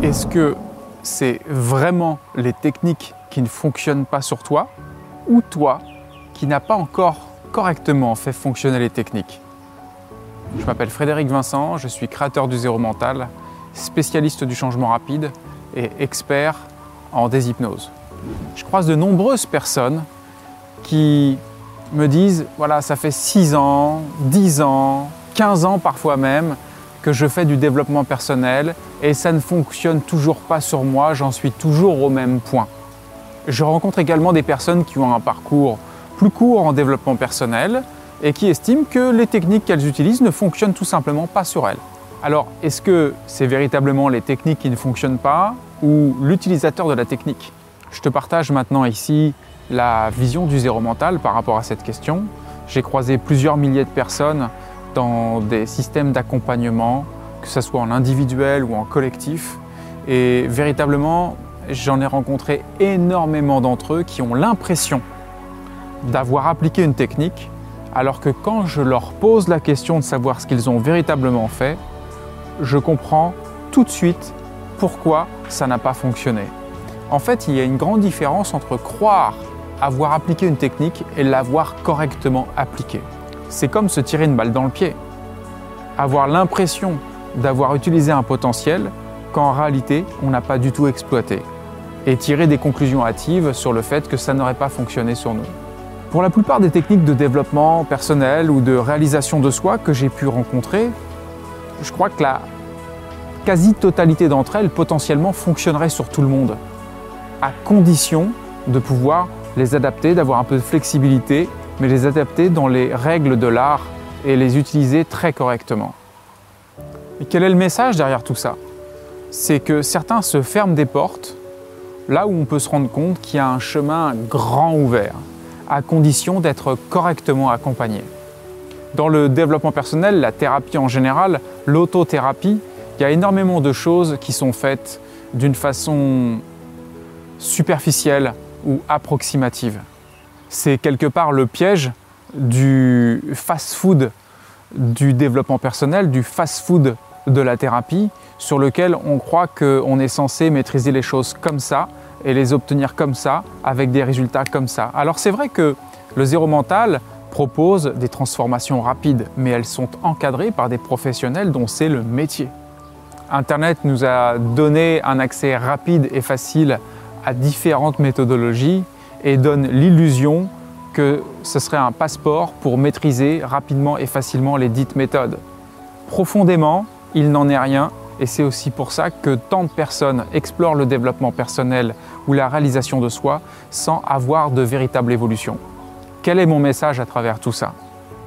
Est-ce que c'est vraiment les techniques qui ne fonctionnent pas sur toi ou toi qui n'as pas encore correctement fait fonctionner les techniques? Je m'appelle Frédéric Vincent, je suis créateur du zéro mental, spécialiste du changement rapide et expert en déshypnose. Je croise de nombreuses personnes qui me disent, voilà, ça fait 6 ans, 10 ans, 15 ans parfois même je fais du développement personnel et ça ne fonctionne toujours pas sur moi, j'en suis toujours au même point. Je rencontre également des personnes qui ont un parcours plus court en développement personnel et qui estiment que les techniques qu'elles utilisent ne fonctionnent tout simplement pas sur elles. Alors, est-ce que c'est véritablement les techniques qui ne fonctionnent pas ou l'utilisateur de la technique? Je te partage maintenant ici la vision du zéro mental par rapport à cette question. J'ai croisé plusieurs milliers de personnes dans des systèmes d'accompagnement, que ce soit en individuel ou en collectif. Et véritablement, j'en ai rencontré énormément d'entre eux qui ont l'impression d'avoir appliqué une technique, alors que quand je leur pose la question de savoir ce qu'ils ont véritablement fait, je comprends tout de suite pourquoi ça n'a pas fonctionné. En fait, il y a une grande différence entre croire avoir appliqué une technique et l'avoir correctement appliquée. C'est comme se tirer une balle dans le pied. Avoir l'impression d'avoir utilisé un potentiel quand en réalité on n'a pas du tout exploité. Et tirer des conclusions hâtives sur le fait que ça n'aurait pas fonctionné sur nous. Pour la plupart des techniques de développement personnel ou de réalisation de soi que j'ai pu rencontrer, je crois que la quasi-totalité d'entre elles potentiellement fonctionnerait sur tout le monde, à condition de pouvoir les adapter, d'avoir un peu de flexibilité, mais les adapter dans les règles de l'art et les utiliser très correctement. Et quel est le message derrière tout ça? C'est que certains se ferment des portes là où on peut se rendre compte qu'il y a un chemin grand ouvert, à condition d'être correctement accompagné. Dans le développement personnel, la thérapie en général, l'autothérapie, il y a énormément de choses qui sont faites d'une façon superficielle, ou approximative. C'est quelque part le piège du fast-food du développement personnel, du fast-food de la thérapie, sur lequel on croit qu'on est censé maîtriser les choses comme ça et les obtenir comme ça, avec des résultats comme ça. Alors c'est vrai que le zéro mental propose des transformations rapides, mais elles sont encadrées par des professionnels dont c'est le métier. Internet nous a donné un accès rapide et facile à différentes méthodologies et donne l'illusion que ce serait un passeport pour maîtriser rapidement et facilement les dites méthodes. Profondément, il n'en est rien et c'est aussi pour ça que tant de personnes explorent le développement personnel ou la réalisation de soi sans avoir de véritable évolution. Quel est mon message à travers tout ça?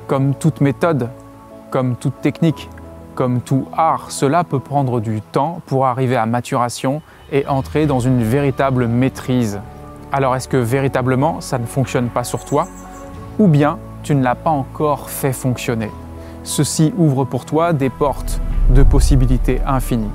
Comme toute méthode, comme toute technique, comme tout art, cela peut prendre du temps pour arriver à maturation et entrer dans une véritable maîtrise. Alors est-ce que véritablement ça ne fonctionne pas sur toi ou bien tu ne l'as pas encore fait fonctionner? Ceci ouvre pour toi des portes de possibilités infinies.